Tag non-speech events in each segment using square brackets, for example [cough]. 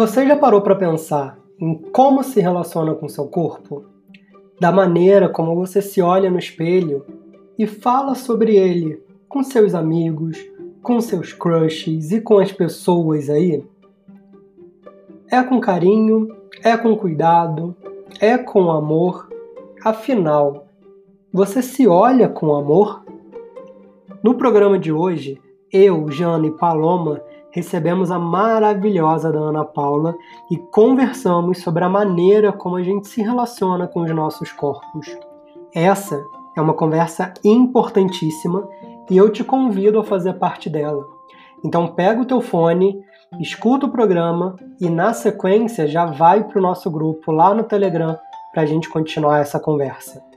Você já parou para pensar em como se relaciona com seu corpo? Da maneira como você se olha no espelho e fala sobre ele com seus amigos, com seus crushes e com as pessoas aí? É com carinho, é com cuidado, é com amor. Afinal, você se olha com amor? No programa de hoje, eu, Jana e Paloma recebemos a maravilhosa da Ana Paula e conversamos sobre a maneira como a gente se relaciona com os nossos corpos. Essa é uma conversa importantíssima e eu te convido a fazer parte dela. Então pega o teu fone, escuta o programa e na sequência já vai para o nosso grupo lá no Telegram para a gente continuar essa conversa.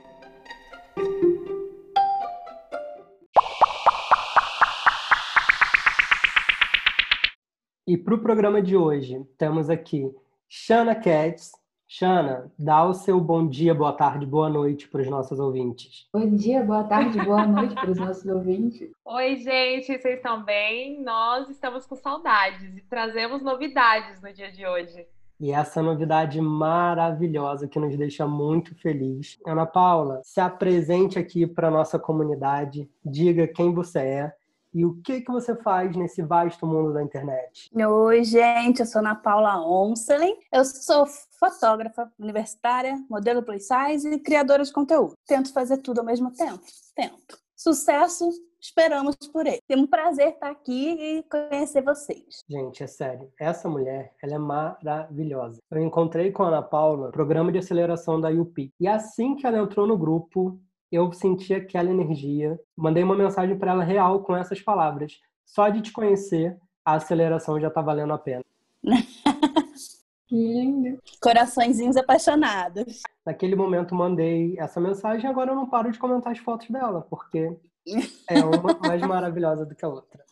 E para o programa de hoje, temos aqui Shana Katz. Shana, dá o seu bom dia, boa tarde, boa noite para os nossos ouvintes. Bom dia, boa tarde, boa noite para os nossos ouvintes. Oi, gente, vocês estão bem? Nós estamos com saudades e trazemos novidades no dia de hoje. E essa novidade maravilhosa que nos deixa muito feliz. Ana Paula, se apresente aqui para a nossa comunidade, diga quem você é e o que, que você faz nesse vasto mundo da internet? Oi, gente, eu sou Ana Paula Onselen. Eu sou fotógrafa universitária, modelo plus size e criadora de conteúdo. Tento fazer tudo ao mesmo tempo? Tento. Sucesso, esperamos por ele. Tem um prazer estar aqui e conhecer vocês. Gente, é sério. Essa mulher, ela é maravilhosa. Eu encontrei com a Ana Paula, programa de aceleração da UP. E assim que ela entrou no grupo, eu senti aquela energia. Mandei uma mensagem para ela real com essas palavras. Só de te conhecer, a aceleração já tá valendo a pena. [laughs] que lindo. Coraçõezinhos apaixonados. Naquele momento mandei essa mensagem, agora eu não paro de comentar as fotos dela, porque [laughs] é uma mais maravilhosa do que a outra.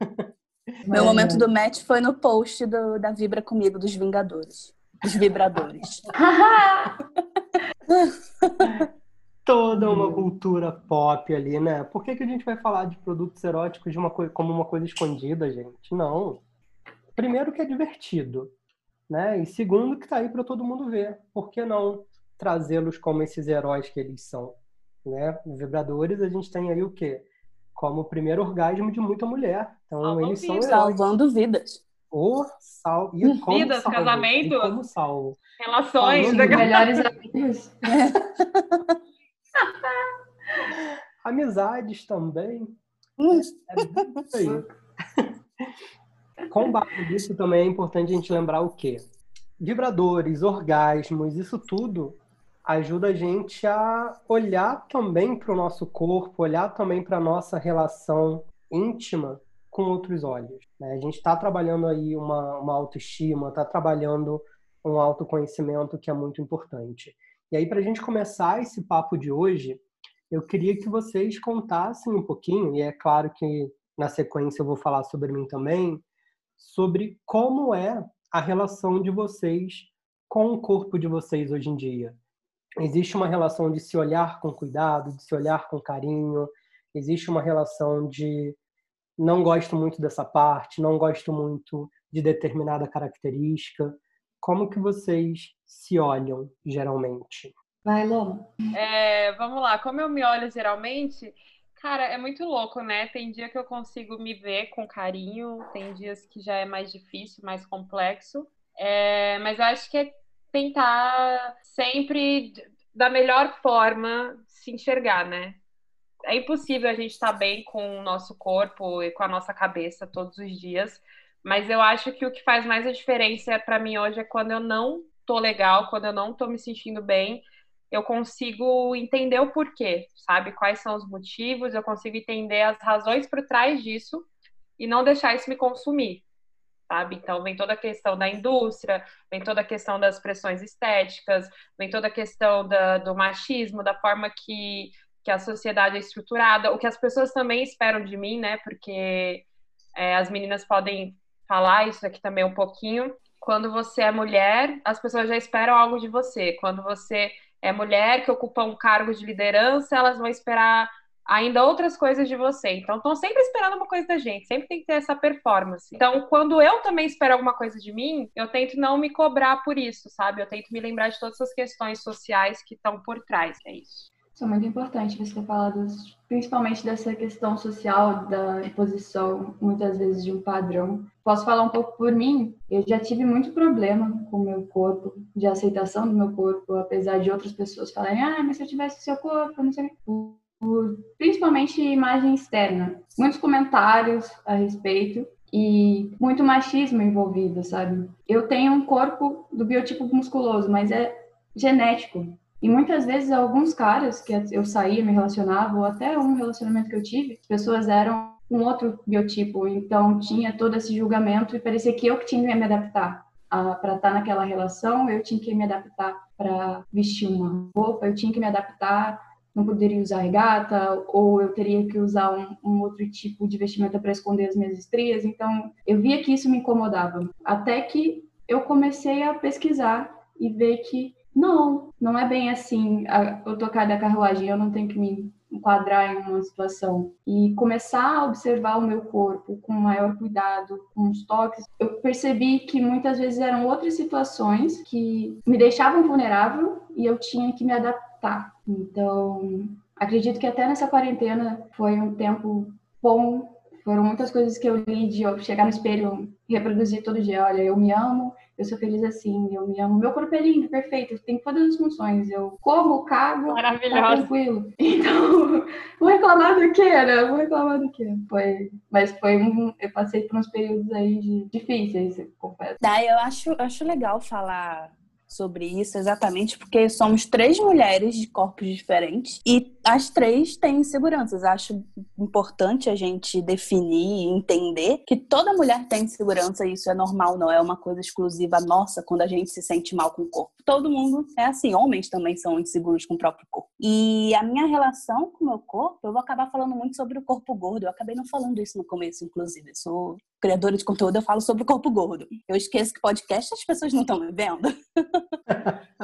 [laughs] Meu momento do match foi no post do, da Vibra Comigo dos Vingadores. Dos Vibradores. Toda uma cultura pop ali, né? Por que, que a gente vai falar de produtos eróticos de uma como uma coisa escondida, gente? Não. Primeiro que é divertido, né? E segundo que tá aí para todo mundo ver. Por que não trazê-los como esses heróis que eles são, né? Os vibradores a gente tem aí o quê? Como o primeiro orgasmo de muita mulher. Então Salvam eles são vidas. salvando vidas. O sal e como Vidas, salvo, casamento. e como salvo. Relações. Falando a- Melhores [laughs] amigos. [laughs] Amizades também. É isso aí. [laughs] Com base nisso também é importante a gente lembrar o quê? Vibradores, orgasmos, isso tudo ajuda a gente a olhar também para o nosso corpo, olhar também para a nossa relação íntima com outros olhos. né? A gente está trabalhando aí uma, uma autoestima, está trabalhando um autoconhecimento que é muito importante. E aí, para a gente começar esse papo de hoje, eu queria que vocês contassem um pouquinho, e é claro que na sequência eu vou falar sobre mim também, sobre como é a relação de vocês com o corpo de vocês hoje em dia. Existe uma relação de se olhar com cuidado, de se olhar com carinho, existe uma relação de não gosto muito dessa parte, não gosto muito de determinada característica. Como que vocês se olham geralmente? Vai, Loma. É, vamos lá, como eu me olho geralmente, cara, é muito louco, né? Tem dia que eu consigo me ver com carinho, tem dias que já é mais difícil, mais complexo. É, mas eu acho que é tentar sempre da melhor forma se enxergar, né? É impossível a gente estar bem com o nosso corpo e com a nossa cabeça todos os dias, mas eu acho que o que faz mais a diferença para mim hoje é quando eu não tô legal, quando eu não tô me sentindo bem, eu consigo entender o porquê, sabe? Quais são os motivos, eu consigo entender as razões por trás disso e não deixar isso me consumir, sabe? Então, vem toda a questão da indústria, vem toda a questão das pressões estéticas, vem toda a questão da, do machismo, da forma que, que a sociedade é estruturada, o que as pessoas também esperam de mim, né? Porque é, as meninas podem falar isso aqui também um pouquinho. Quando você é mulher, as pessoas já esperam algo de você. Quando você é mulher que ocupa um cargo de liderança, elas vão esperar ainda outras coisas de você. Então, estão sempre esperando uma coisa da gente, sempre tem que ter essa performance. Então, quando eu também espero alguma coisa de mim, eu tento não me cobrar por isso, sabe? Eu tento me lembrar de todas essas questões sociais que estão por trás, é isso. Isso é muito importante você ter falado principalmente dessa questão social da imposição, muitas vezes, de um padrão. Posso falar um pouco por mim? Eu já tive muito problema com o meu corpo, de aceitação do meu corpo, apesar de outras pessoas falarem, ah, mas se eu tivesse o seu corpo, não sei o por principalmente imagem externa. Muitos comentários a respeito e muito machismo envolvido, sabe? Eu tenho um corpo do biotipo musculoso, mas é genético. E muitas vezes alguns caras que eu saía, me relacionava, ou até um relacionamento que eu tive, as pessoas eram um outro biotipo, então tinha todo esse julgamento e parecia que eu que tinha que me adaptar para estar tá naquela relação, eu tinha que me adaptar para vestir uma roupa, eu tinha que me adaptar não poderia usar regata, ou eu teria que usar um, um outro tipo de vestimenta para esconder as minhas estrias. Então, eu via que isso me incomodava. Até que eu comecei a pesquisar e ver que não, não é bem assim. Eu tocar da carruagem, eu não tenho que me enquadrar em uma situação e começar a observar o meu corpo com maior cuidado, com os toques, eu percebi que muitas vezes eram outras situações que me deixavam vulnerável e eu tinha que me adaptar. Então, acredito que até nessa quarentena foi um tempo bom. Foram muitas coisas que eu li de eu chegar no espelho reproduzir todo dia. Olha, eu me amo, eu sou feliz assim, eu me amo. Meu corpo é lindo, perfeito, tem todas as funções. Eu como, cago, tá tranquilo. [laughs] Então, vou reclamar do que, né? Vou reclamar do que. Foi, mas foi um, eu passei por uns períodos aí de, difíceis, confesso. Daí eu acho, acho legal falar sobre isso exatamente porque somos três mulheres de corpos diferentes e as três têm inseguranças. Acho importante a gente definir e entender que toda mulher tem insegurança e isso é normal, não é uma coisa exclusiva nossa quando a gente se sente mal com o corpo. Todo mundo é assim, homens também são inseguros com o próprio corpo. E a minha relação com o meu corpo, eu vou acabar falando muito sobre o corpo gordo. Eu acabei não falando isso no começo, inclusive. Eu sou criadora de conteúdo, eu falo sobre o corpo gordo. Eu esqueço que podcast as pessoas não estão me vendo. [laughs]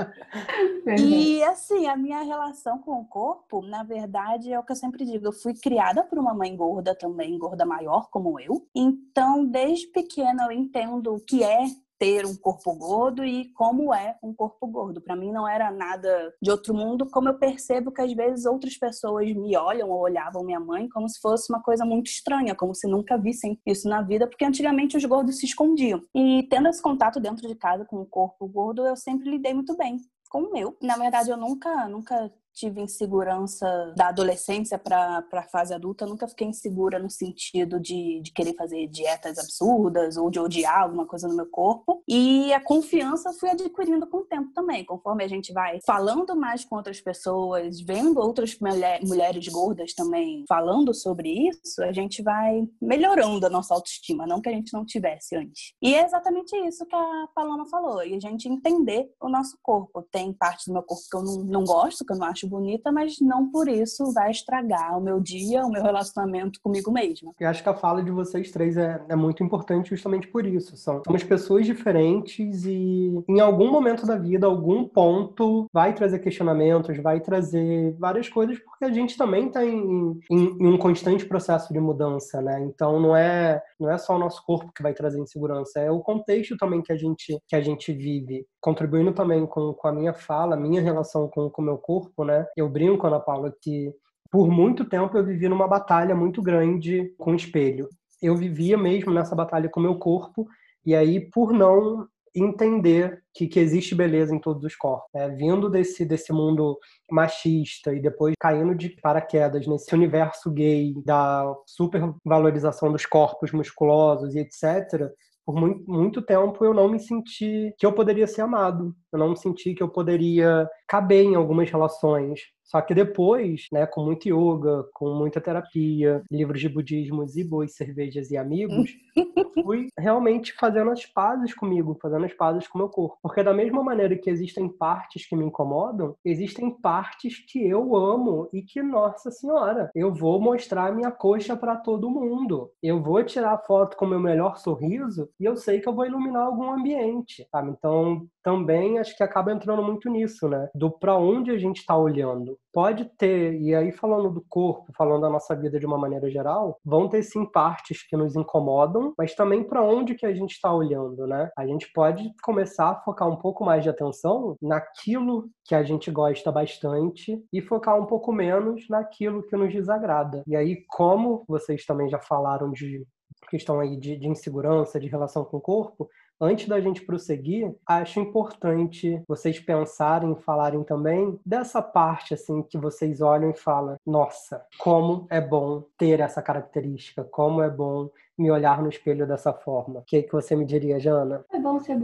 [laughs] e assim, a minha relação com o corpo, na verdade, é o que eu sempre digo. Eu fui criada por uma mãe gorda também, gorda maior como eu. Então, desde pequena eu entendo o que é ter um corpo gordo e como é um corpo gordo. Para mim não era nada de outro mundo, como eu percebo que às vezes outras pessoas me olham ou olhavam minha mãe como se fosse uma coisa muito estranha, como se nunca vissem isso na vida, porque antigamente os gordos se escondiam. E tendo esse contato dentro de casa com o corpo gordo, eu sempre lidei muito bem com o meu. Na verdade, eu nunca, nunca tive insegurança da adolescência para a fase adulta, nunca fiquei insegura no sentido de, de querer fazer dietas absurdas ou de odiar alguma coisa no meu corpo. E a confiança fui adquirindo com o tempo também, conforme a gente vai falando mais com outras pessoas, vendo outras mulher, mulheres gordas também falando sobre isso, a gente vai melhorando a nossa autoestima, não que a gente não tivesse antes. E é exatamente isso que a Paloma falou, e a gente entender o nosso corpo. Tem parte do meu corpo que eu não, não gosto, que eu não acho bonita, mas não por isso vai estragar o meu dia, o meu relacionamento comigo mesma. Eu acho que a fala de vocês três é, é muito importante justamente por isso. São, somos pessoas diferentes e em algum momento da vida, algum ponto, vai trazer questionamentos, vai trazer várias coisas, porque a gente também está em, em, em um constante processo de mudança, né? Então não é, não é só o nosso corpo que vai trazer insegurança, é o contexto também que a gente, que a gente vive. Contribuindo também com, com a minha fala, minha relação com o meu corpo, né? Eu brinco, Ana Paula, que por muito tempo eu vivi numa batalha muito grande com o espelho. Eu vivia mesmo nessa batalha com o meu corpo, e aí, por não entender que, que existe beleza em todos os corpos. Né? Vindo desse, desse mundo machista e depois caindo de paraquedas nesse universo gay da supervalorização dos corpos musculosos e etc., por muito, muito tempo eu não me senti que eu poderia ser amado. Eu não me senti que eu poderia caber em algumas relações. Só que depois, né, com muito yoga, com muita terapia, livros de budismo e boas cervejas e amigos, [laughs] fui realmente fazendo as pazes comigo, fazendo as pazes com o meu corpo. Porque da mesma maneira que existem partes que me incomodam, existem partes que eu amo e que, nossa senhora, eu vou mostrar minha coxa para todo mundo. Eu vou tirar foto com o meu melhor sorriso e eu sei que eu vou iluminar algum ambiente, sabe? Então, também acho que acaba entrando muito nisso, né? Do para onde a gente está olhando. Pode ter, e aí falando do corpo, falando da nossa vida de uma maneira geral, vão ter sim partes que nos incomodam, mas também para onde que a gente está olhando, né? A gente pode começar a focar um pouco mais de atenção naquilo que a gente gosta bastante e focar um pouco menos naquilo que nos desagrada. E aí, como vocês também já falaram de questão aí de, de insegurança, de relação com o corpo, Antes da gente prosseguir, acho importante vocês pensarem, falarem também dessa parte assim que vocês olham e falam: "Nossa, como é bom ter essa característica, como é bom me olhar no espelho dessa forma". O que, que você me diria, Jana? É bom ser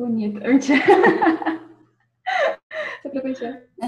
[laughs]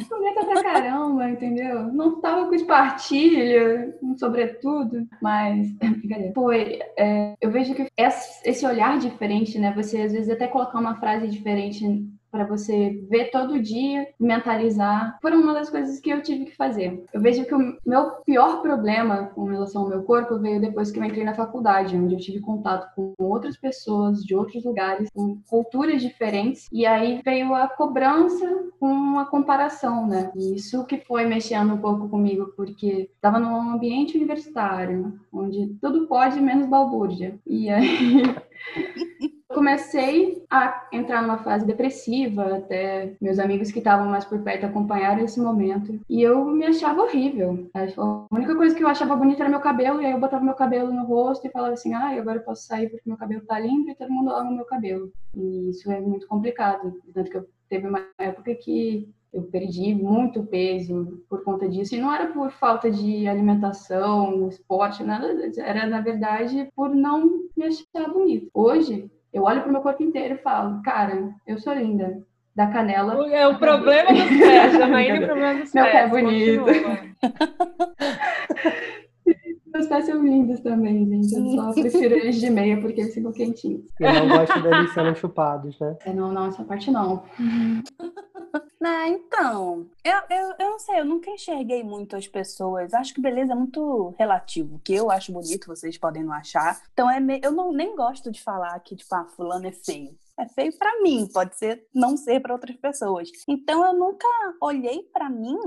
Bonita pra caramba, entendeu? Não tava com espartilho, um sobretudo, mas. [clears throat] Foi. É, eu vejo que esse olhar diferente, né? Você às vezes até colocar uma frase diferente para você ver todo dia, mentalizar, foram uma das coisas que eu tive que fazer. Eu vejo que o meu pior problema com relação ao meu corpo veio depois que eu entrei na faculdade, onde eu tive contato com outras pessoas de outros lugares, com culturas diferentes, e aí veio a cobrança com a comparação, né? E isso que foi mexendo um pouco comigo, porque estava num ambiente universitário, onde tudo pode menos balbúrdia. E aí [laughs] comecei a entrar numa fase depressiva, até meus amigos que estavam mais por perto acompanharam esse momento. E eu me achava horrível. A única coisa que eu achava bonita era meu cabelo, e aí eu botava meu cabelo no rosto e falava assim: ah, agora eu posso sair porque meu cabelo tá lindo e todo mundo ama meu cabelo. E isso é muito complicado. Tanto que eu teve uma época que eu perdi muito peso por conta disso. E não era por falta de alimentação, esporte, nada. Era, na verdade, por não me achar bonito. Hoje, eu olho pro meu corpo inteiro e falo, cara, eu sou linda. Da canela. É o problema dos pés, Janaína, o [laughs] problema dos meu pés. Meu pé é bonito. [laughs] Meus pés são lindos também, gente. Eu só prefiro eles de meia porque eles ficam quentinhos. Eu não gosto deles sendo chupados, né? É, não, não, essa parte não. Não, então, eu, eu, eu não sei, eu nunca enxerguei muito as pessoas. Acho que beleza é muito relativo. O que eu acho bonito, vocês podem não achar. Então, é me... eu não, nem gosto de falar que, tipo, ah, fulano é feio. É feio para mim, pode ser não ser para outras pessoas. Então, eu nunca olhei para mim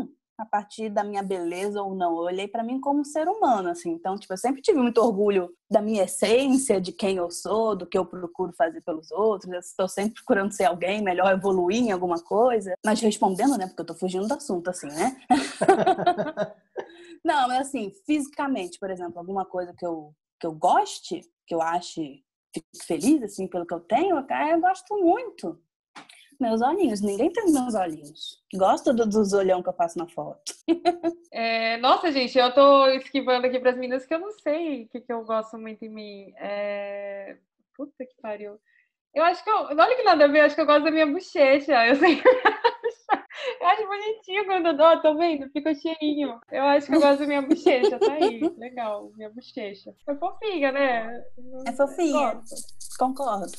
a partir da minha beleza ou não. Eu olhei para mim como ser humano, assim. Então, tipo, eu sempre tive muito orgulho da minha essência, de quem eu sou, do que eu procuro fazer pelos outros. Eu estou sempre procurando ser alguém melhor, evoluir em alguma coisa. Mas respondendo, né? Porque eu tô fugindo do assunto, assim, né? [laughs] não, mas assim, fisicamente, por exemplo, alguma coisa que eu, que eu goste, que eu ache fique feliz, assim, pelo que eu tenho, eu gosto muito meus olhinhos. Ninguém tem meus olhinhos. Gosto do, dos olhão que eu faço na foto. [laughs] É, nossa, gente, eu tô esquivando aqui para as meninas que eu não sei o que, que eu gosto muito em mim. É... Puta que pariu. Eu acho que eu. Olha que nada a ver, eu acho que eu gosto da minha bochecha. Eu sei Eu acho bonitinho quando eu dou, tá vendo? Fica cheirinho. Eu acho que eu gosto da minha bochecha, tá aí. Legal, minha bochecha. É fofinha, né? É fofinha. Concordo.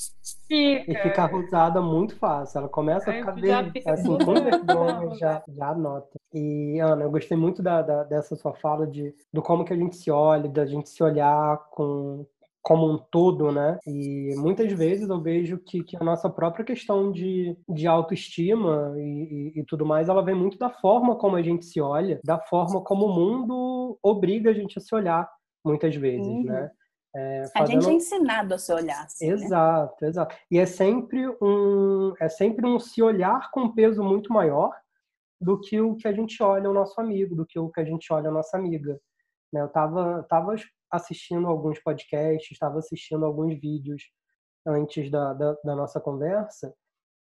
Fica. E fica rosada muito fácil. Ela começa a ficar verde. Assim, com vergonha, [laughs] já, já anota. E, Ana, eu gostei muito da, da, dessa sua fala de, do como que a gente se olha, da gente se olhar com, como um todo, né? E muitas vezes eu vejo que, que a nossa própria questão de, de autoestima e, e, e, tudo mais, ela vem muito da forma como a gente se olha, da forma como o mundo obriga a gente a se olhar, muitas vezes, uhum. né? É, fazendo... A gente é ensinado a se olhar. Assim, né? exato, né? exato. E é sempre um é sempre um se olhar com um peso muito maior do que o que a gente olha o nosso amigo, do que o que a gente olha a nossa amiga. Né? Eu estava tava assistindo alguns podcasts, estava assistindo alguns vídeos antes da, da, da, nossa conversa,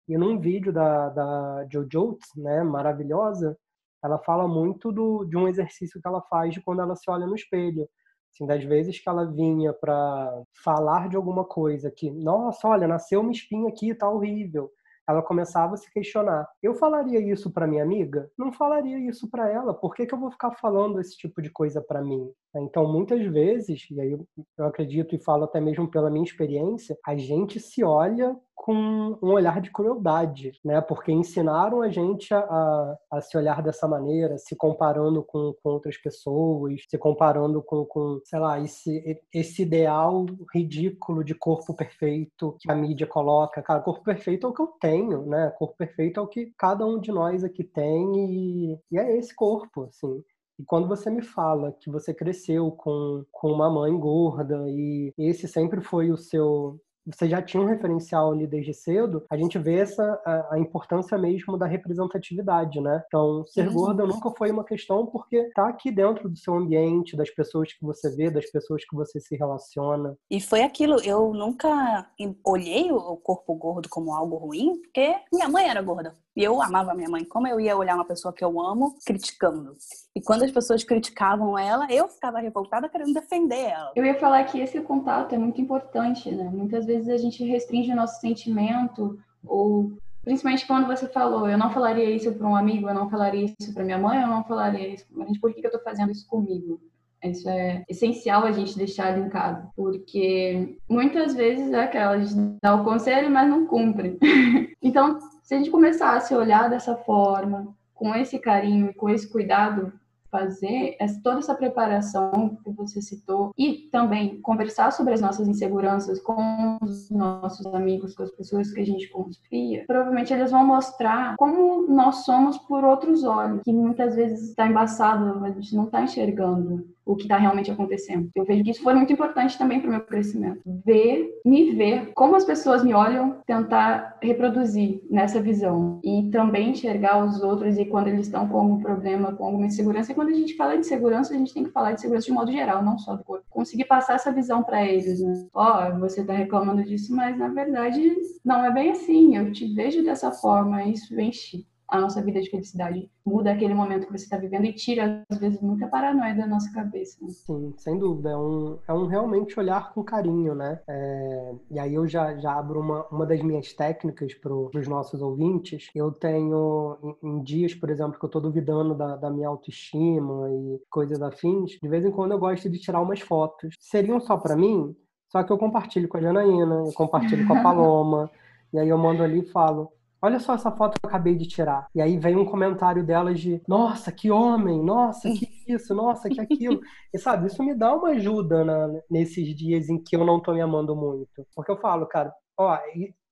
e num vídeo da, da Jojo, né, maravilhosa, ela fala muito do, de um exercício que ela faz de quando ela se olha no espelho. Assim, das vezes que ela vinha para falar de alguma coisa que, nossa, olha, nasceu uma espinha aqui, tá horrível ela começava a se questionar. Eu falaria isso para minha amiga? Não falaria isso para ela. Por que, que eu vou ficar falando esse tipo de coisa para mim? Então, muitas vezes, e aí eu acredito e falo até mesmo pela minha experiência, a gente se olha com um olhar de crueldade, né? Porque ensinaram a gente a, a se olhar dessa maneira, se comparando com, com outras pessoas, se comparando com, com, sei lá, esse, esse ideal ridículo de corpo perfeito que a mídia coloca. Cara, corpo perfeito é o que eu tenho, né? Corpo perfeito é o que cada um de nós aqui tem e, e é esse corpo, assim. E quando você me fala que você cresceu com, com uma mãe gorda e esse sempre foi o seu você já tinha um referencial ali desde cedo, a gente vê essa a, a importância mesmo da representatividade, né? Então, ser gorda nunca foi uma questão porque tá aqui dentro do seu ambiente, das pessoas que você vê, das pessoas que você se relaciona. E foi aquilo, eu nunca olhei o corpo gordo como algo ruim, porque minha mãe era gorda. E eu amava minha mãe. Como eu ia olhar uma pessoa que eu amo criticando? E quando as pessoas criticavam ela, eu ficava revoltada querendo defender ela. Eu ia falar que esse contato é muito importante, né? Muitas vezes a gente restringe o nosso sentimento ou principalmente quando você falou, eu não falaria isso para um amigo, eu não falaria isso para minha mãe, eu não falaria isso. Mas por que eu estou fazendo isso comigo? Isso é essencial a gente deixar linkado, porque muitas vezes é aquela, a gente dá o conselho, mas não cumpre. [laughs] então, se a gente começar a se olhar dessa forma, com esse carinho com esse cuidado, fazer toda essa preparação que você citou e também conversar sobre as nossas inseguranças com os nossos amigos, com as pessoas que a gente confia, provavelmente eles vão mostrar como nós somos por outros olhos, que muitas vezes está embaçado, a gente não está enxergando o que está realmente acontecendo. Eu vejo que isso foi muito importante também para o meu crescimento. Ver, me ver, como as pessoas me olham, tentar reproduzir nessa visão. E também enxergar os outros e quando eles estão com algum problema, com alguma insegurança. E quando a gente fala de segurança, a gente tem que falar de segurança de modo geral, não só do corpo. Conseguir passar essa visão para eles, né? Ó, oh, você está reclamando disso, mas na verdade não é bem assim. Eu te vejo dessa forma, isso enche a nossa vida de felicidade. Muda aquele momento que você está vivendo e tira, às vezes, muita paranoia da nossa cabeça. Né? Sim, sem dúvida. É um, é um realmente olhar com carinho, né? É, e aí eu já, já abro uma, uma das minhas técnicas para os nossos ouvintes. Eu tenho, em, em, dias, por exemplo, que eu estou duvidando da, da minha autoestima e coisas afins, de vez em quando eu gosto de tirar umas fotos. Seriam só para mim, só que eu compartilho com a Janaína, eu compartilho com a [laughs] Paloma, e aí eu mando ali e falo Olha só essa foto que eu acabei de tirar. E aí vem um comentário delas de: Nossa, que homem! Nossa, que [laughs] isso! Nossa, que aquilo! E sabe, isso me dá uma ajuda na, nesses dias em que eu não tô me amando muito. Porque eu falo, cara, ó,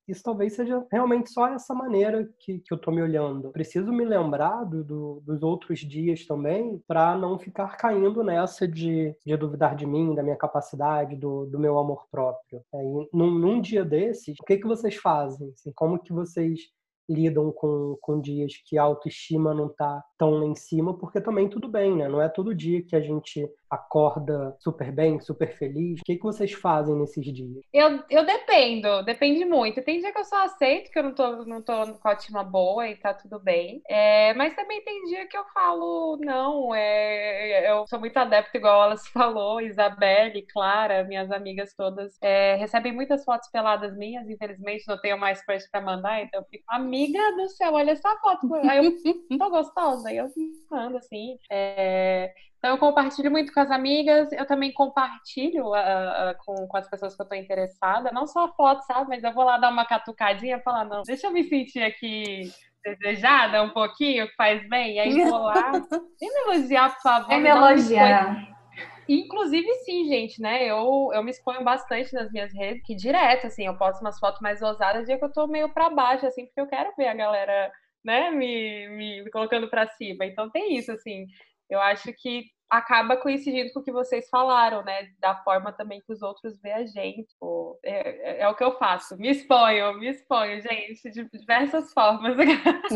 isso talvez seja realmente só essa maneira que, que eu tô me olhando. Preciso me lembrar do, do, dos outros dias também para não ficar caindo nessa de, de duvidar de mim, da minha capacidade, do, do meu amor próprio. Aí, num, num dia desses, o que, que vocês fazem? Assim, como que vocês lidam com, com dias que a autoestima não tá tão lá em cima, porque também tudo bem, né? Não é todo dia que a gente acorda super bem, super feliz. O que, que vocês fazem nesses dias? Eu, eu dependo, depende muito. Tem dia que eu só aceito que eu não tô, não tô com a autoestima boa e tá tudo bem. É, mas também tem dia que eu falo, não, é, eu sou muito adepta, igual ela se [laughs] falou, Isabelle, Clara, minhas amigas todas, é, recebem muitas fotos peladas minhas, infelizmente não tenho mais coisa pra mandar, então eu fico, amiga do céu, olha essa foto. Aí eu tô gostosa, aí eu mando assim. É, então, eu compartilho muito com as amigas, eu também compartilho uh, uh, com, com as pessoas que eu tô interessada, não só a foto, sabe? Mas eu vou lá dar uma catucadinha e falar, não, deixa eu me sentir aqui desejada um pouquinho, que faz bem, e aí vou lá. Vem [laughs] me elogiar, por favor. Vem me elogiar. Inclusive, sim, gente, né? Eu, eu me exponho bastante nas minhas redes, que direto, assim, eu posto umas fotos mais ousadas, dia que eu tô meio pra baixo, assim, porque eu quero ver a galera, né, me, me, me colocando pra cima. Então tem isso, assim. Eu acho que acaba coincidindo com o que vocês falaram, né? Da forma também que os outros veem a gente. Pô, é, é, é, o que eu faço. Me exponho, me exponho, gente, de diversas formas. [laughs]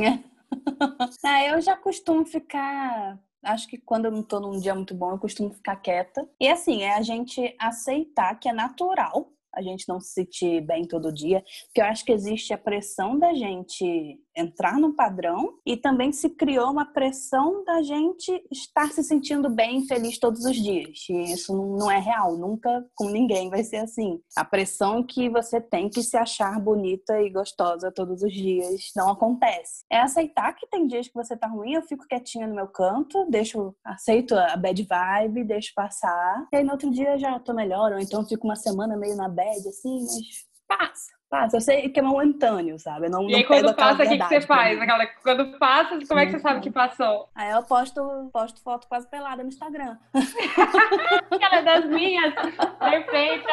[laughs] ah, eu já costumo ficar acho que quando eu não tô num dia muito bom, eu costumo ficar quieta. E assim, é a gente aceitar que é natural a gente não se sentir bem todo dia, porque eu acho que existe a pressão da gente entrar no padrão e também se criou uma pressão da gente estar se sentindo bem, feliz todos os dias. E isso não é real, nunca com ninguém vai ser assim. A pressão que você tem que se achar bonita e gostosa todos os dias não acontece. É aceitar que tem dias que você tá ruim, eu fico quietinha no meu canto, deixo, aceito a bad vibe, deixo passar. E aí no outro dia já tô melhor, ou então fico uma semana meio na bad assim, mas passa Passa, eu sei que é momentâneo, sabe? Eu não, e aí, quando passa, o que, que você faz? Aquela, quando passa, como é que você sabe que passou? Aí eu posto, posto foto quase pelada no Instagram. [laughs] Aquela das minhas. [laughs] Perfeita.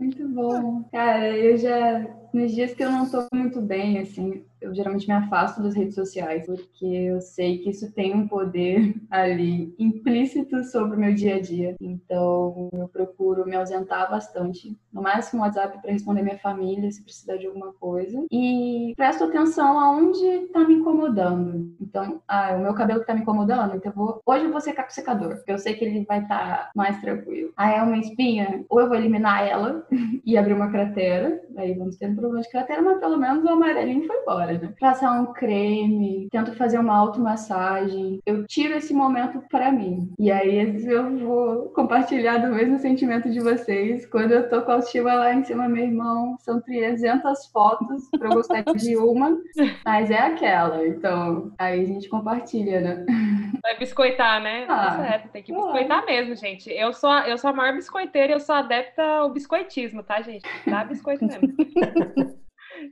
Muito bom. Cara, eu já. Nos dias que eu não tô muito bem, assim, eu geralmente me afasto das redes sociais, porque eu sei que isso tem um poder [laughs] ali implícito sobre o meu dia a dia. Então, eu procuro me ausentar bastante. No máximo, WhatsApp para responder minha família, se precisar de alguma coisa. E presto atenção aonde está me incomodando. Então, ah, o meu cabelo que tá me incomodando, então eu vou... hoje eu vou secar com secador, porque eu sei que ele vai estar tá mais tranquilo. Ah, é uma espinha? Ou eu vou eliminar ela [laughs] e abrir uma cratera, aí vamos ter um problema de cratera, mas pelo menos o amarelinho foi embora né? Passar um creme, tento fazer uma automassagem. Eu tiro esse momento para mim. E aí eu vou compartilhar do mesmo sentimento de vocês. Quando eu tô com a autoestima lá em cima, meu irmão, são 300 fotos para eu gostar [laughs] de uma, mas é aquela. Então, aí a gente compartilha, né? Vai biscoitar, né? Tá ah, certo, tem que biscoitar mesmo, gente. Eu sou, a, eu sou a maior biscoiteira e eu sou adepta ao biscoitismo, tá, gente? Dá biscoito mesmo. [laughs] [laughs]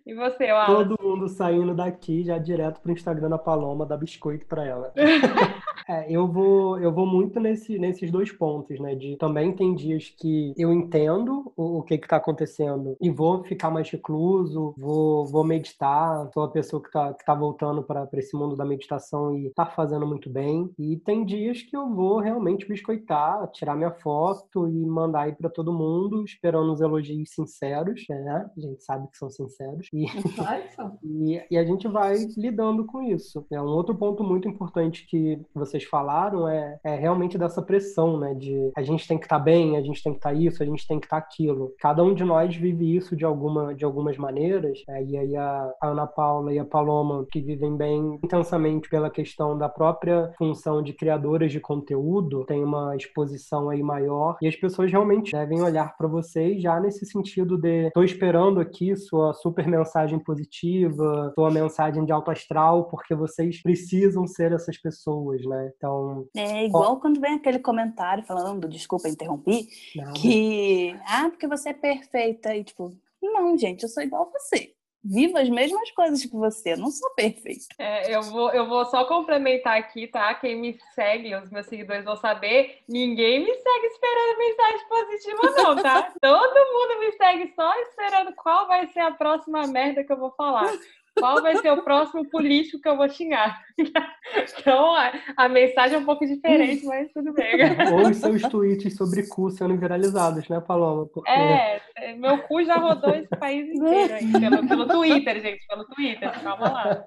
E você, Wallace? Todo mundo saindo daqui já direto pro Instagram da Paloma, dar biscoito para ela. [laughs] é, eu vou eu vou muito nesse, nesses dois pontos, né? De também tem dias que eu entendo o, o que que tá acontecendo e vou ficar mais recluso, vou, vou meditar, sou a pessoa que tá, que tá voltando para esse mundo da meditação e tá fazendo muito bem. E tem dias que eu vou realmente biscoitar, tirar minha foto e mandar aí para todo mundo, esperando os elogios sinceros, né? A gente sabe que são sinceros e, [laughs] e, e, a gente vai lidando com isso. É um outro ponto muito importante que vocês falaram é, é realmente dessa pressão, né? De a gente tem que estar tá bem, a gente tem que estar tá isso, a gente tem que estar tá aquilo. Cada um de nós vive isso de, alguma, de algumas maneiras. É, e aí a, Ana Paula e a Paloma, que vivem bem intensamente pela questão da própria função de criadoras de conteúdo, tem uma exposição aí maior. E as pessoas realmente devem olhar para vocês já nesse sentido de estou esperando aqui sua super mensagem positiva, sua mensagem de alto astral, porque vocês precisam ser essas pessoas, né? Então. É igual ó... quando vem aquele comentário falando, desculpa, interrompi, Nada. que. Ah, porque você é perfeita. E tipo, não, gente, eu sou igual a você vivo as mesmas coisas que você, eu não sou perfeita. É, eu, vou, eu vou só complementar aqui, tá? Quem me segue, os meus seguidores vão saber, ninguém me segue esperando mensagem positiva, não, tá? [laughs] Todo mundo me segue só esperando qual vai ser a próxima merda que eu vou falar qual vai ser o próximo político que eu vou xingar. [laughs] Então, a, a mensagem é um pouco diferente, mas tudo bem. Ou os seus tweets sobre cu sendo viralizados, né, Paloma? Porque... É, é, meu cu já rodou esse país inteiro aí, pelo, pelo Twitter, gente, pelo Twitter, calma lá.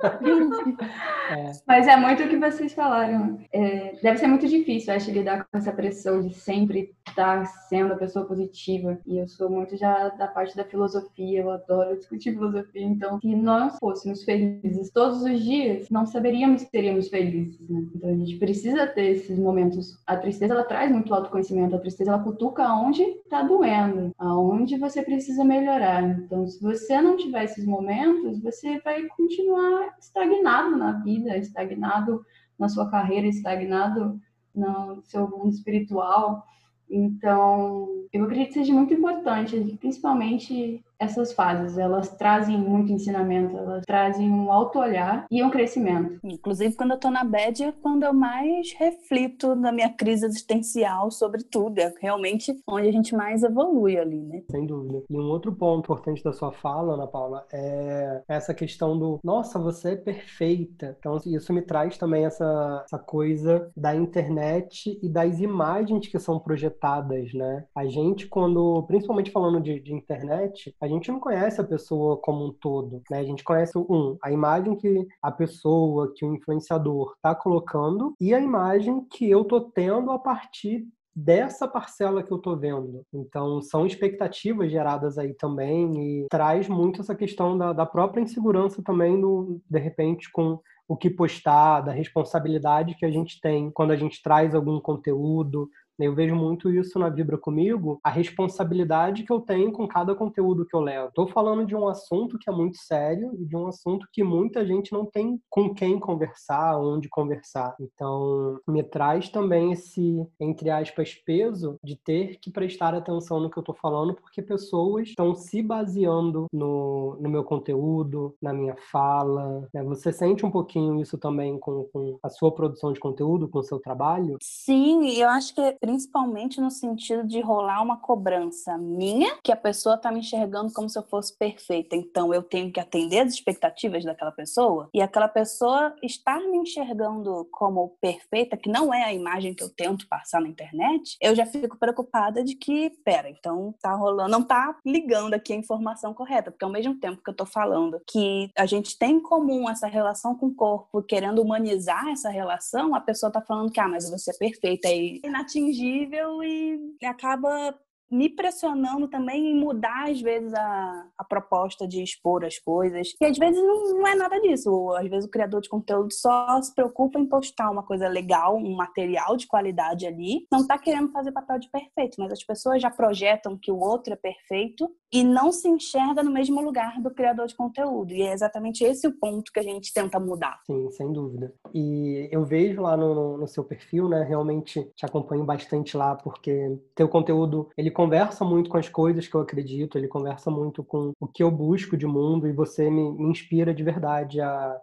É. Mas é muito o que vocês falaram. É, deve ser muito difícil, acho, lidar com essa pressão de sempre estar sendo a pessoa positiva. E eu sou muito já da parte da filosofia, eu adoro discutir filosofia, então se nós fôssemos felizes todos os dias, não saberíamos que seríamos felizes, né? Então a gente precisa ter esses momentos. A tristeza, ela traz muito autoconhecimento, a tristeza, ela cutuca aonde está doendo, aonde você precisa melhorar. Então, se você não tiver esses momentos, você vai continuar estagnado na vida, estagnado na sua carreira, estagnado no seu mundo espiritual. Então, eu acredito que seja muito importante, principalmente essas fases, elas trazem muito ensinamento, elas trazem um auto-olhar e um crescimento. Inclusive, quando eu tô na bad, é quando eu mais reflito na minha crise existencial sobre tudo. É realmente onde a gente mais evolui ali, né? Sem dúvida. E um outro ponto importante da sua fala, Ana Paula, é essa questão do nossa, você é perfeita. Então, isso me traz também essa, essa coisa da internet e das imagens que são projetadas, né? A gente, quando, principalmente falando de, de internet, a gente não conhece a pessoa como um todo, né? A gente conhece um, a imagem que a pessoa, que o influenciador está colocando e a imagem que eu tô tendo a partir dessa parcela que eu tô vendo. Então, são expectativas geradas aí também e traz muito essa questão da, da própria insegurança também, do, de repente, com o que postar, da responsabilidade que a gente tem quando a gente traz algum conteúdo, Eu vejo muito isso na Vibra Comigo, a responsabilidade que eu tenho com cada conteúdo que eu levo. Estou falando de um assunto que é muito sério e de um assunto que muita gente não tem com quem conversar, onde conversar. Então, me traz também esse, entre aspas, peso de ter que prestar atenção no que eu estou falando, porque pessoas estão se baseando no, no meu conteúdo, na minha fala. Né? Você sente um pouquinho isso também com, com a sua produção de conteúdo, com o seu trabalho? Sim, eu acho que é principalmente no sentido de rolar uma cobrança minha, que a pessoa está me enxergando como se eu fosse perfeita. Então eu tenho que atender as expectativas daquela pessoa e aquela pessoa estar me enxergando como perfeita, que não é a imagem que eu tento passar na internet, eu já fico preocupada de que, pera, então tá rolando, não tá ligando aqui a informação correta, porque ao mesmo tempo que eu tô falando que a gente tem em comum essa relação com o corpo, querendo humanizar essa relação, a pessoa tá falando que, ah, mas você é perfeita e inatingível e acaba me pressionando também em mudar, às vezes, a, a proposta de expor as coisas. E às vezes não, não, é nada disso. Às vezes o criador de conteúdo só se preocupa em postar uma coisa legal, um material de qualidade ali. Não tá querendo fazer papel de perfeito, mas as pessoas já projetam que o outro é perfeito e não se enxerga no mesmo lugar do criador de conteúdo. E é exatamente esse o ponto que a gente tenta mudar. Sim, sem dúvida. E eu vejo lá no, no seu perfil, né? Realmente te acompanho bastante lá, porque teu conteúdo, ele conversa muito com as coisas que eu acredito, ele conversa muito com o que eu busco de mundo e você me, me inspira de verdade a,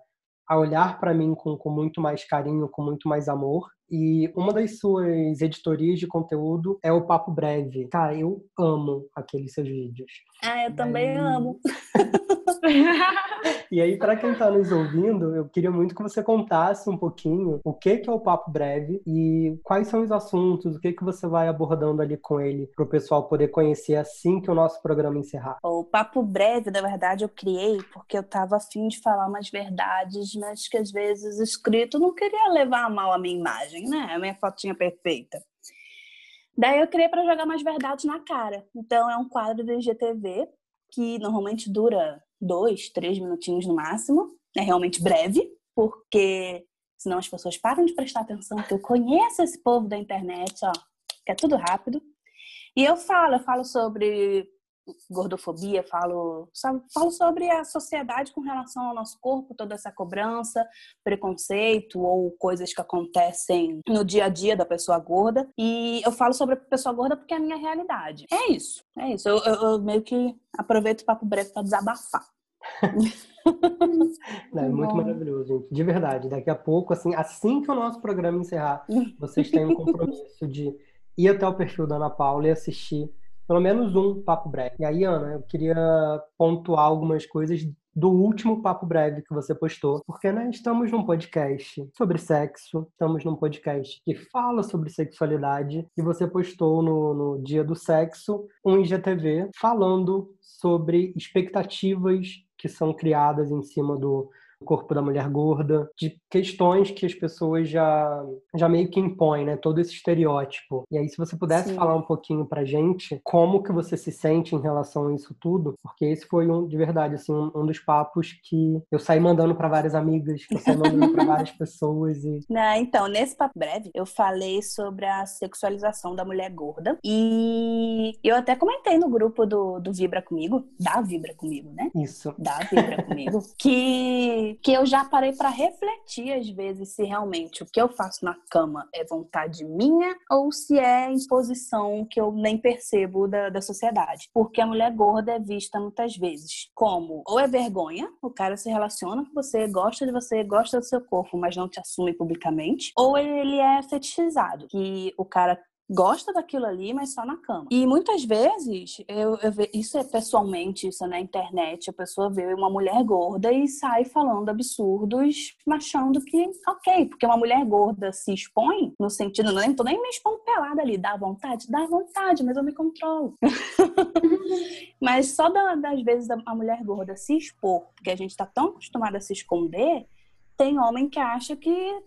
a olhar para mim com, com muito mais carinho, com muito mais amor e uma das suas editorias de conteúdo é o Papo Breve. Cara, eu amo aqueles seus vídeos. Ah, eu também amo. e aí, [laughs] para quem está nos ouvindo, eu queria muito que você contasse um pouquinho o que, que é o Papo Breve e quais são os assuntos, o que, que você vai abordando ali com ele, para o pessoal poder conhecer assim que o nosso programa encerrar. O Papo Breve, na verdade, eu criei porque eu estava afim de falar umas verdades, mas que às vezes o escrito não queria levar mal a minha imagem, né? A minha fotinha perfeita. Daí eu criei para jogar mais verdades na cara. Então é um quadro do IGTV que normalmente dura dois, três minutinhos no máximo. É realmente breve, porque senão as pessoas param de prestar atenção, que eu conheço esse povo da internet, ó, que é tudo rápido. E eu falo, eu falo sobre gordofobia, falo, sabe, falo sobre a sociedade com relação ao nosso corpo, toda essa cobrança, preconceito ou coisas que acontecem no dia a dia da pessoa gorda. E eu falo sobre a pessoa gorda porque é a minha realidade. É isso, é isso. Eu, eu, eu meio que aproveito o papo breve para desabafar. é muito maravilhoso, gente. De verdade. Daqui a pouco, assim, assim que o nosso programa encerrar, vocês têm um compromisso de ir até o perfil da Ana Paula e assistir pelo menos um papo breve. E aí, Ana, eu queria pontuar algumas coisas do último papo breve que você postou, porque né, estamos num podcast sobre sexo, estamos num podcast que fala sobre sexualidade e você postou no, no dia do sexo um IGTV falando sobre expectativas que são criadas em cima do corpo da mulher gorda, de questões que as pessoas já, já meio que impõem, né? Todo esse estereótipo. E aí, se você pudesse Sim. falar um pouquinho pra gente como que você se sente em relação a isso tudo, porque esse foi um, de verdade, assim, um, um dos papos que eu saí mandando para várias amigas, que eu saí mandando para várias [laughs] pessoas e... Não, então, nesse papo breve, eu falei sobre a sexualização da mulher gorda e eu até comentei no grupo do, do Vibra Comigo, da Vibra Comigo, né? Isso. Da Vibra Comigo, [laughs] que que eu já parei para refletir às vezes se realmente o que eu faço na cama é vontade minha ou se é imposição que eu nem percebo da, da sociedade. Porque a mulher gorda é vista muitas vezes como ou é vergonha, o cara se relaciona com você, gosta de você, gosta do seu corpo, mas não te assume publicamente, ou ele é fetichizado, que o cara gosta daquilo ali, mas só na cama. E muitas vezes, eu, eu isso é pessoalmente, isso é na internet, a pessoa vê uma mulher gorda e sai falando absurdos, achando que, ok, porque uma mulher gorda se expõe, no sentido, não tô nem me expondo pelada ali, dá vontade? Dá vontade, mas eu me controlo. [laughs] mas só da, das vezes a mulher gorda se expor, porque a gente tá tão acostumada a se esconder, tem homem que acha que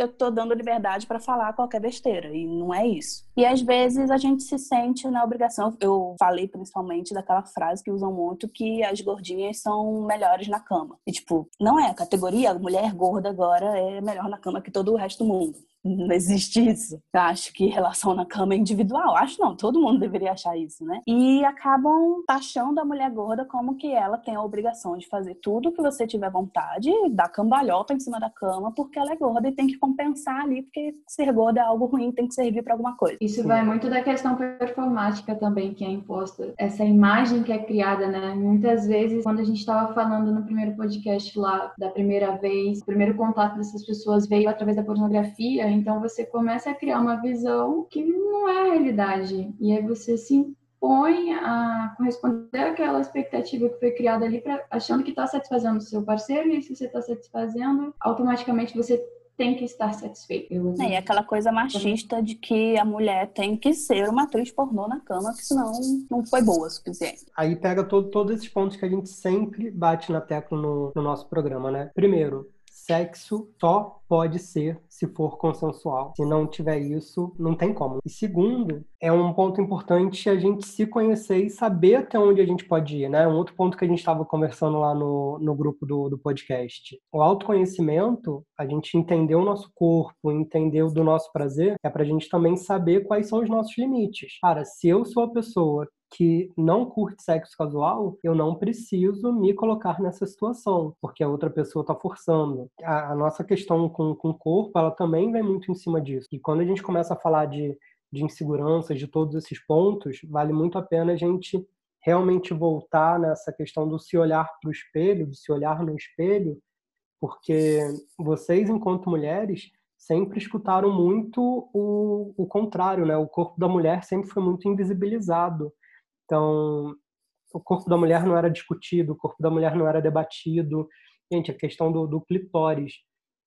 eu tô dando liberdade para falar qualquer besteira e não é isso. E às vezes a gente se sente na obrigação. Eu falei principalmente daquela frase que usam muito que as gordinhas são melhores na cama. E tipo, não é a categoria, mulher gorda agora é melhor na cama que todo o resto do mundo. Não existe isso. Eu acho que relação na cama é individual. Acho não, todo mundo deveria achar isso, né? E acabam taxando a mulher gorda como que ela tem a obrigação de fazer tudo que você tiver vontade, dar cambalhota em cima da cama, porque ela é gorda e tem que compensar ali, porque ser gorda é algo ruim, tem que servir para alguma coisa. Isso vai muito da questão performática também que é imposta. Essa imagem que é criada, né? Muitas vezes, quando a gente estava falando no primeiro podcast lá, da primeira vez, o primeiro contato dessas pessoas veio através da pornografia, então você começa a criar uma visão que não é a realidade. E aí você se impõe a corresponder àquela expectativa que foi criada ali, pra, achando que está satisfazendo o seu parceiro, e se você está satisfazendo, automaticamente você tem que estar satisfeito. É, e aquela coisa machista de que a mulher tem que ser uma atriz pornô na cama, que senão não foi boa o suficiente. Aí pega todo, todos esses pontos que a gente sempre bate na tecla no, no nosso programa, né? Primeiro, sexo só pode ser se for consensual. Se não tiver isso, não tem como. E segundo, é um ponto importante a gente se conhecer e saber até onde a gente pode ir, né? Um outro ponto que a gente estava conversando lá no, no grupo do, do podcast. O autoconhecimento, a gente entender o nosso corpo, entender o do nosso prazer, é para a gente também saber quais são os nossos limites. Cara, se eu sou a pessoa que não curte sexo casual, eu não preciso me colocar nessa situação, porque a outra pessoa está forçando. A, a, nossa questão com, com o corpo, ela também vem muito em cima disso. E quando a gente começa a falar de, de inseguranças, de todos esses pontos, vale muito a pena a gente realmente voltar nessa questão do se olhar para o espelho, do se olhar no espelho, porque vocês, enquanto mulheres, sempre escutaram muito o, o contrário, né? O corpo da mulher sempre foi muito invisibilizado. Então, o corpo da mulher não era discutido, o corpo da mulher não era debatido. Gente, a questão do, do clitóris.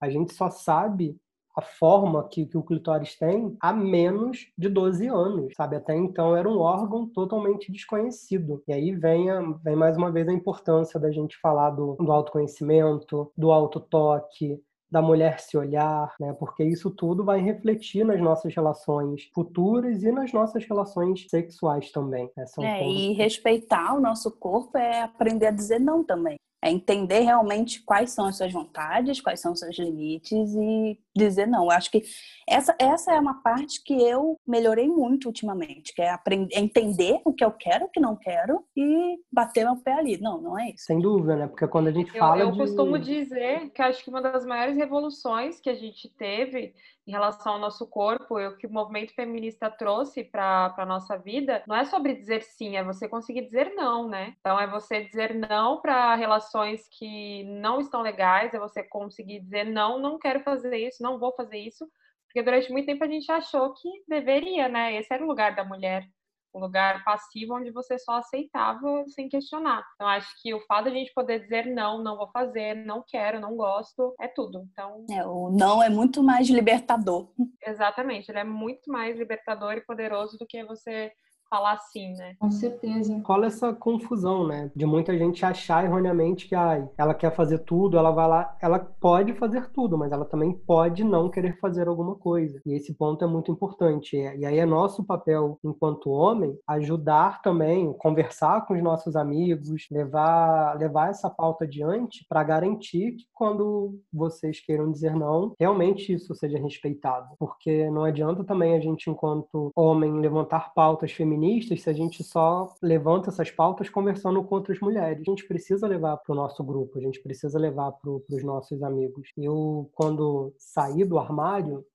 A gente só sabe a forma que, que, o clitóris tem há menos de 12 anos, sabe? Até então era um órgão totalmente desconhecido. E aí vem, a, vem mais uma vez a importância da gente falar do, do autoconhecimento, do autotoque, da mulher se olhar, né? Porque isso tudo vai refletir nas nossas relações futuras e nas nossas relações sexuais também. Né? é, e respeitar o nosso corpo é aprender a dizer não também é entender realmente quais são as suas vontades, quais são os seus limites e dizer não. Eu acho que essa, essa é uma parte que eu melhorei muito ultimamente, que é aprender, é entender o que eu quero, o que não quero e bater meu pé ali. Não, não é isso. Sem dúvida, né? Porque quando a gente fala. Eu, eu de... costumo dizer que acho que uma das maiores revoluções que a gente teve em relação ao nosso corpo e o que o movimento feminista trouxe para a nossa vida, não é sobre dizer sim, é você conseguir dizer não, né? Então é você dizer não para relações que não estão legais, é você conseguir dizer não, não quero fazer isso, não vou fazer isso, porque durante muito tempo a gente achou que deveria, né? Esse era o lugar da mulher um lugar passivo onde você só aceitava sem questionar. Então, acho que o fato de a gente poder dizer não, não vou fazer, não quero, não gosto, é tudo. Então, é, o não é muito mais libertador. Exatamente, ele é muito mais libertador e poderoso do que você falar assim, né? Com certeza. Rola essa confusão, né? De muita gente achar erroneamente que ai, ela quer fazer tudo, ela vai lá, ela pode fazer tudo, mas ela também pode não querer fazer alguma coisa. E esse ponto é muito importante. E aí é nosso papel, enquanto homem, ajudar também, conversar com os nossos amigos, levar, levar essa pauta adiante para garantir que quando vocês queiram dizer não, realmente isso seja respeitado. Porque não adianta também a gente, enquanto homem, levantar pautas femininas feministas se a gente só levanta essas pautas conversando com outras mulheres. A gente precisa levar para o nosso grupo, a gente precisa levar para os nossos amigos. Eu, quando saí do armário,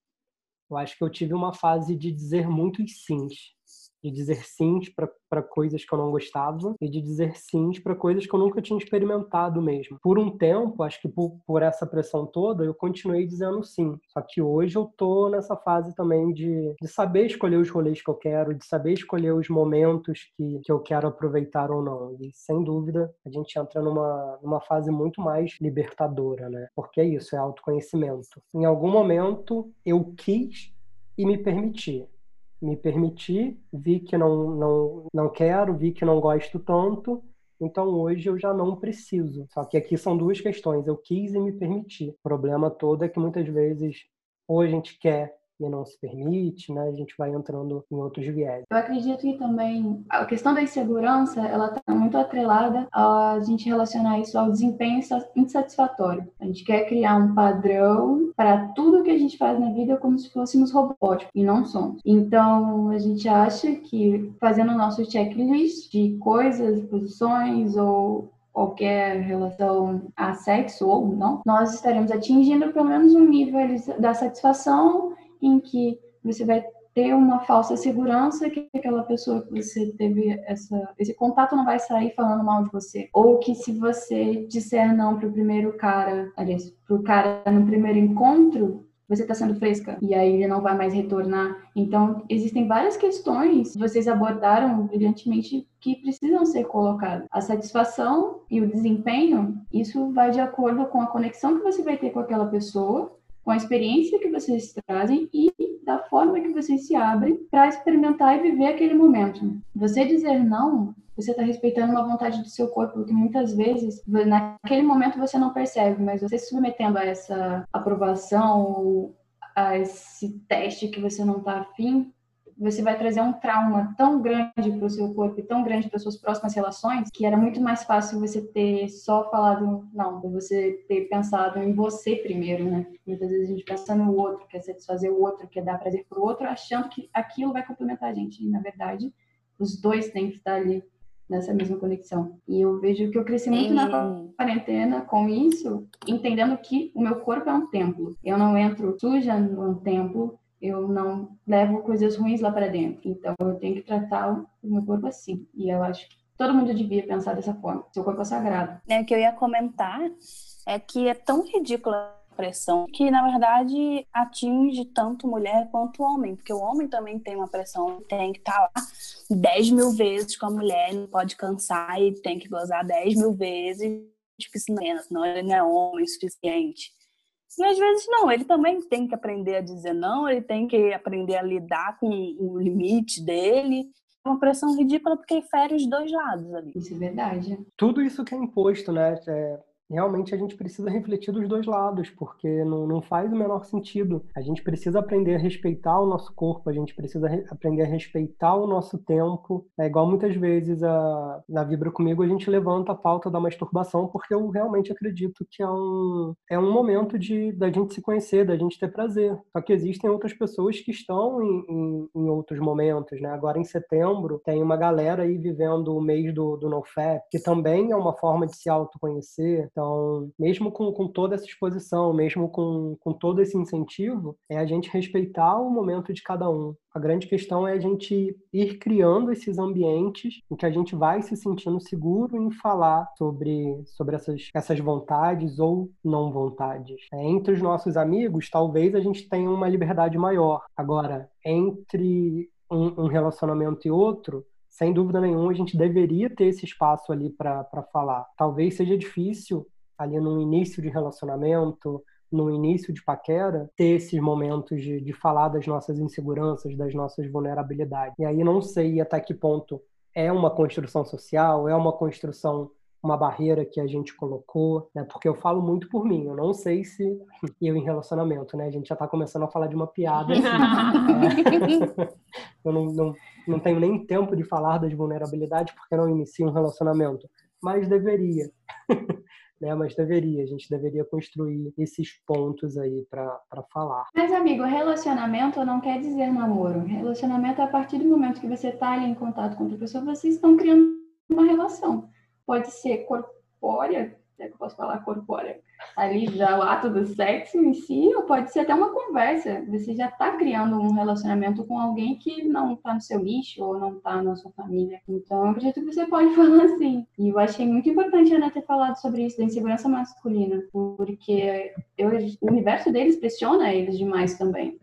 eu acho que eu tive uma fase de dizer muitos sims de dizer sims para coisas que eu não gostava e de dizer sims para coisas que eu nunca tinha experimentado mesmo. Por um tempo, acho que por, por essa pressão toda, eu continuei dizendo sim. Só que hoje eu tô nessa fase também de, de saber escolher os rolês que eu quero, de saber escolher os momentos que, que eu quero aproveitar ou não. E sem dúvida, a gente entra numa, numa fase muito mais libertadora, né? Porque é isso, é autoconhecimento. Em algum momento eu quis e me permiti me permiti, vi que não, não, não quero, vi que não gosto tanto, então hoje eu já não preciso. Só que aqui são duas questões, eu quis e me permiti. O problema todo é que muitas vezes ou a gente quer e não se permite, né? A gente vai entrando em outros viés. Eu acredito que também a questão da insegurança, ela está muito atrelada a gente relacionar isso ao desempenho insatisfatório. A gente quer criar um padrão para tudo que a gente faz na vida como se fôssemos robóticos e não somos. Então, a gente acha que fazendo o nosso checklist de coisas, posições ou qualquer relação a sexo ou não, nós estaremos atingindo pelo menos um nível da satisfação em que você vai ter uma falsa segurança que aquela pessoa que você teve essa, esse contato não vai sair falando mal de você. Ou que se você disser não para o primeiro cara, aliás, para o cara no primeiro encontro, você está sendo fresca e aí ele não vai mais retornar. Então, existem várias questões que vocês abordaram brilhantemente que precisam ser colocadas. A satisfação e o desempenho, isso vai de acordo com a conexão que você vai ter com aquela pessoa, com a experiência que vocês trazem e da forma que vocês se abrem para experimentar e viver aquele momento. Você dizer não você está respeitando uma vontade do seu corpo que muitas vezes, naquele momento você não percebe, mas você se submetendo a essa aprovação a esse teste que você não está afim, você vai trazer um trauma tão grande para o seu corpo e tão grande para suas próximas relações que era muito mais fácil você ter só falado não, você ter pensado em você primeiro, né? Muitas vezes a gente pensa no outro, quer satisfazer o outro, quer dar prazer para o outro, achando que aquilo vai complementar a gente. E na verdade, os dois têm que estar ali nessa mesma conexão. E eu vejo que eu cresci muito na quarentena com isso, entendendo que o meu corpo é um templo. Eu não entro suja num templo, eu não levo coisas ruins lá para dentro. Então eu tenho que tratar o meu corpo assim. E eu acho que todo mundo devia pensar dessa forma. Seu corpo é sagrado. É, o que eu ia comentar é que é tão ridícula pressão que, na verdade, atinge tanto mulher quanto homem, porque o homem também tem uma pressão, tem que estar tá lá 10 mil vezes com a mulher, não pode cansar e tem que gozar 10 mil vezes piscina, senão ele não é homem suficiente. E às vezes não, ele também tem que aprender a dizer não, ele tem que aprender a lidar com o limite dele. É uma pressão ridícula porque fere os dois lados ali. Isso é verdade. Tudo isso que é imposto, né? É realmente a gente precisa refletir dos dois lados, porque não, não faz o menor sentido. A gente precisa aprender a respeitar o nosso corpo, a gente precisa aprender a respeitar o nosso tempo. É igual muitas vezes a, na Vibra Comigo a gente levanta a pauta da masturbação, porque eu realmente acredito que é um, é um momento de da gente se conhecer, da gente ter prazer. Só que existem outras pessoas que estão em, em, em outros momentos, né? Agora em setembro tem uma galera aí vivendo o mês do, do NoFap, que também é uma forma de se autoconhecer, então, mesmo com, com toda essa exposição, mesmo com, com todo esse incentivo, é a gente respeitar o momento de cada um. A grande questão é a gente ir criando esses ambientes em que a gente vai se sentindo seguro em falar sobre, sobre essas, essas vontades ou não vontades. É, entre os nossos amigos, talvez a gente tenha uma liberdade maior. Agora, entre um, um relacionamento e outro, sem dúvida nenhuma, a gente deveria ter esse espaço ali para falar. Talvez seja difícil, ali no início de relacionamento, no início de paquera, ter esses momentos de, de falar das nossas inseguranças, das nossas vulnerabilidades. E aí não sei até que ponto é uma construção social, é uma construção uma barreira que a gente colocou, né? Porque eu falo muito por mim, eu não sei se [laughs] eu em relacionamento, né? A gente já está começando a falar de uma piada. Assim, [laughs] é... [laughs] eu não, não, não tenho nem tempo de falar das vulnerabilidades porque não inicio um relacionamento, mas deveria. né? Mas deveria, a gente deveria construir esses pontos aí para falar. Mas, amigo, relacionamento não quer dizer namoro. Relacionamento, é a partir do momento que você está ali em contato com outra pessoa, vocês estão criando uma relação pode ser corpórea, é que eu posso falar corpórea, ali já ato do sexo em si, ou pode ser até uma conversa. Você já está criando um relacionamento com alguém que não está no seu nicho ou não está na sua família. Então, eu acredito que você pode [laughs] falar assim. E eu achei muito importante a Ana ter falado sobre isso, da insegurança masculina, porque eu, o universo deles pressiona eles demais também.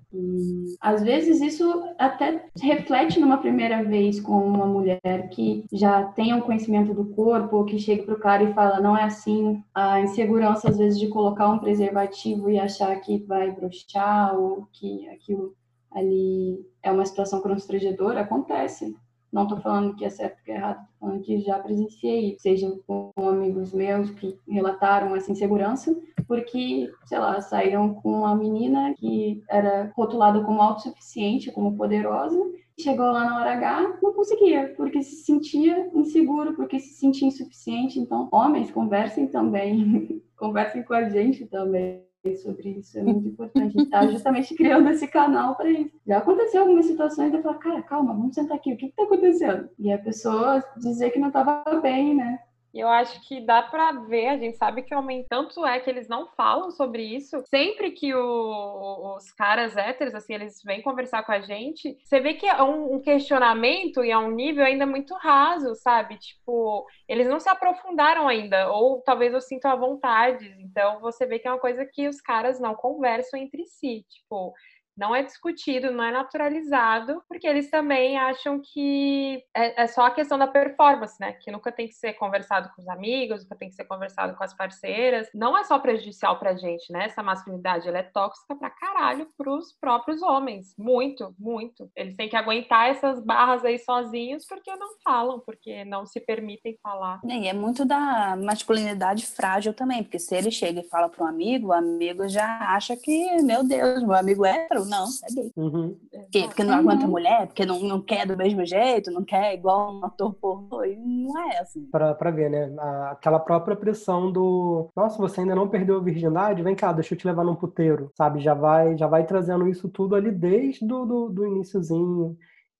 Às vezes isso até reflete numa primeira vez com uma mulher que já tem um conhecimento do corpo, que chega para o cara e fala, não é assim. A insegurança, às vezes, de colocar um preservativo e achar que vai brochar, ou que aquilo ali é uma situação constrangedora, acontece. Não estou falando que é certo que é errado, estou falando que já presenciei, seja com amigos meus que relataram essa insegurança, porque, sei lá, saíram com uma menina que era rotulada como autossuficiente, como poderosa, chegou lá na hora H, não conseguia, porque se sentia inseguro, porque se sentia insuficiente. Então, homens, conversem também, [laughs] conversem com a gente também sobre isso, é muito importante. A gente está justamente criando esse canal para isso. Já aconteceu algumas situações eu falar, cara, calma, vamos sentar aqui, o que está acontecendo? E a pessoa dizer que não estava bem, né? E eu acho que dá para ver, a gente sabe que homem tanto é que eles não falam sobre isso. Sempre que o, os caras héteros, assim, eles vêm conversar com a gente, você vê que é um, um questionamento e é um nível ainda muito raso, sabe? Tipo, eles não se aprofundaram ainda, ou talvez eu sinto a vontade. Então você vê que é uma coisa que os caras não conversam entre si. Tipo, não é discutido, não é naturalizado, porque eles também acham que é, é, só a questão da performance, né? Que nunca tem que ser conversado com os amigos, nunca tem que ser conversado com as parceiras. Não é só prejudicial pra gente, né? Essa masculinidade, ela é tóxica pra caralho pros próprios homens. Muito, muito. Eles têm que aguentar essas barras aí sozinhos porque não falam, porque não se permitem falar. E é muito da masculinidade frágil também, porque se ele chega e fala para um amigo, o amigo já acha que, meu Deus, meu amigo é hétero, não, é gay. Uhum. Porque, porque não aguenta mulher, porque não, não quer do mesmo jeito, não quer igual um ator pornô, e não é assim. Pra, pra ver, né? Aquela própria pressão do nossa, você ainda não perdeu a virgindade? Vem cá, deixa eu te levar num puteiro, sabe? Já vai, já vai trazendo isso tudo ali desde do, do, do iníciozinho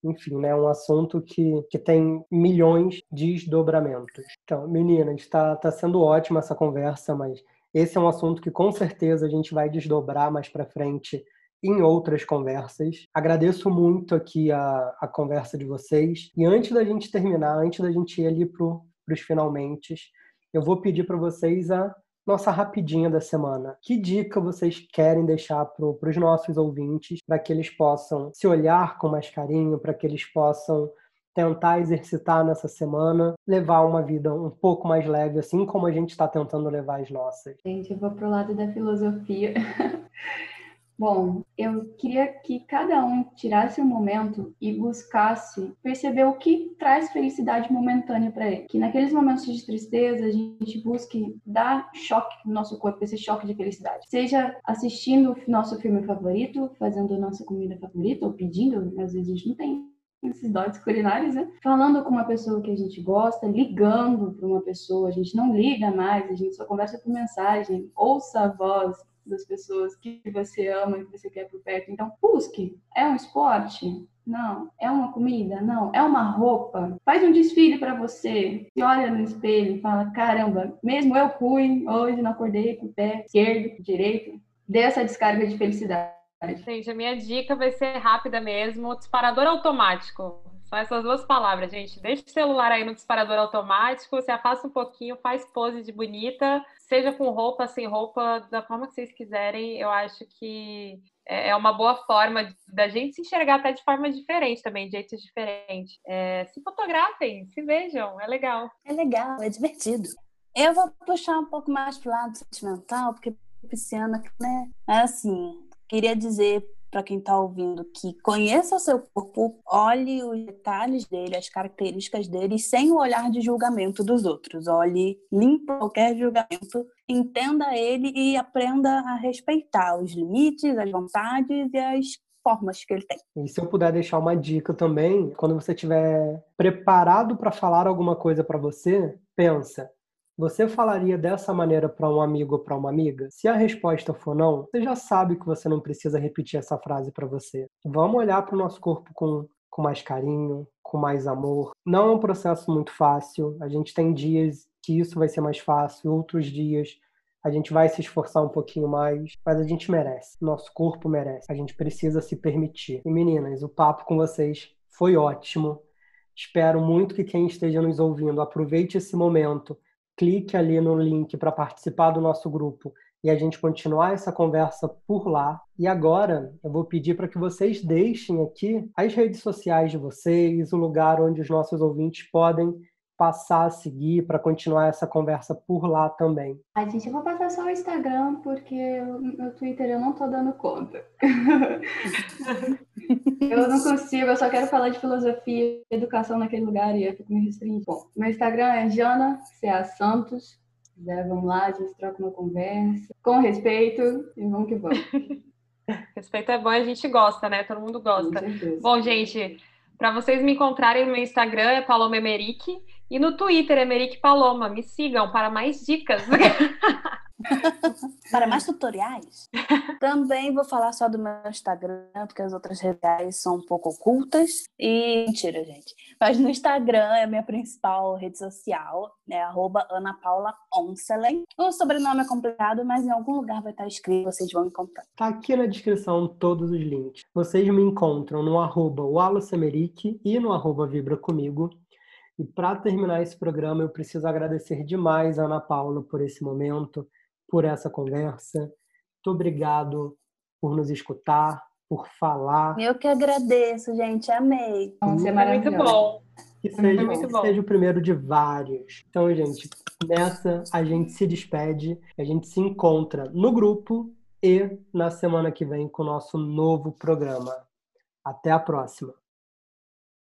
enfim, né, um assunto que, que tem milhões de desdobramentos. Então, meninas, está tá sendo ótima essa conversa, mas esse é um assunto que com certeza a gente vai desdobrar mais para frente em outras conversas. Agradeço muito aqui a, a conversa de vocês. E antes da gente terminar, antes da gente ir ali para os finalmente, eu vou pedir para vocês a nossa rapidinha da semana. Que dica vocês querem deixar para os nossos ouvintes para que eles possam se olhar com mais carinho, para que eles possam tentar exercitar nessa semana, levar uma vida um pouco mais leve, assim como a gente está tentando levar as nossas. Gente, eu vou pro lado da filosofia. [laughs] Bom, eu queria que cada um tirasse um momento e buscasse perceber o que traz felicidade momentânea para ele. Que naqueles momentos de tristeza a gente busque dar choque no nosso corpo, esse choque de felicidade. Seja assistindo o nosso filme favorito, fazendo nossa comida favorita, ou pedindo, às vezes a gente não tem esses dotes culinários, né? Falando com uma pessoa que a gente gosta, ligando para uma pessoa, a gente não liga mais, a gente só conversa por mensagem, ouça a voz, das pessoas que você ama e que você quer por perto. Então, busque. É um esporte? Não. É uma comida? Não. É uma roupa? Faz um desfile para você. Se olha no espelho e fala: caramba, mesmo eu fui, hoje não acordei com o pé esquerdo, direito. Dê essa descarga de felicidade. Gente, a minha dica vai ser rápida mesmo: disparador automático. São essas duas palavras, gente. Deixa o celular aí no disparador automático, se afasta um pouquinho, faz pose de bonita, seja com roupa, sem roupa, da forma que vocês quiserem. Eu acho que é, é uma boa forma da gente se enxergar até de forma diferente também, de jeitos diferentes. É, se fotografem, se vejam, é legal. É legal, é divertido. Eu vou puxar um pouco mais pro lado sentimental, porque pisciana, né? É assim, queria dizer para quem está ouvindo que conheça o seu corpo, olhe os detalhes dele, as características dele, sem o olhar de julgamento dos outros. Olhe, limpe qualquer julgamento, entenda ele e aprenda a respeitar os limites, as vontades e as formas que ele tem. E se eu puder deixar uma dica também, quando você estiver preparado para falar alguma coisa para você, pensa, você falaria dessa maneira para um amigo ou para uma amiga? Se a resposta for não, você já sabe que você não precisa repetir essa frase para você. Vamos olhar para o nosso corpo com, com mais carinho, com mais amor. Não é um processo muito fácil. A gente tem dias que isso vai ser mais fácil, outros dias a gente vai se esforçar um pouquinho mais, mas a gente merece. Nosso corpo merece. A gente precisa se permitir. E meninas, o papo com vocês foi ótimo. Espero muito que quem esteja nos ouvindo aproveite esse momento clique ali no link para participar do nosso grupo e a gente continuar essa conversa por lá. E agora eu vou pedir para que vocês deixem aqui as redes sociais de vocês, o lugar onde os nossos ouvintes podem passar a seguir para continuar essa conversa por lá também? A gente, eu vou passar só o Instagram, porque o meu Twitter eu não tô dando conta. [laughs] eu não consigo, eu só quero falar de filosofia e educação naquele lugar e eu fico me restringindo. Bom, meu Instagram é Jana C.A. Santos. quiser, vamos lá, a gente troca uma conversa. Com respeito e vamos que vamos. [laughs] Respeito é bom e a gente gosta, né? Todo mundo gosta. Bom, gente, para vocês me encontrarem no meu Instagram é Paloma Emerick e no Twitter Emerick Paloma. Me sigam para mais dicas. [laughs] [laughs] Para mais tutoriais, também vou falar só do meu Instagram, porque as outras redes são um pouco ocultas. E mentira, gente. Mas no Instagram é a minha principal rede social, é arroba Ana Paula Onselen. O sobrenome é complicado, mas em algum lugar vai estar escrito, vocês vão encontrar. Tá aqui na descrição todos os links. Vocês me encontram no arroba e no arroba Vibra Comigo. E para terminar esse programa, eu preciso agradecer demais a Ana Paula por esse momento, por essa conversa. Muito obrigado por nos escutar, por falar. Eu que agradeço, gente. Amei. Nossa, é. Muito bom. Que seja, muito bom. seja o primeiro de vários. Então, gente, nessa a gente se despede, a gente se encontra no grupo e na semana que vem com o nosso novo programa. Até a próxima.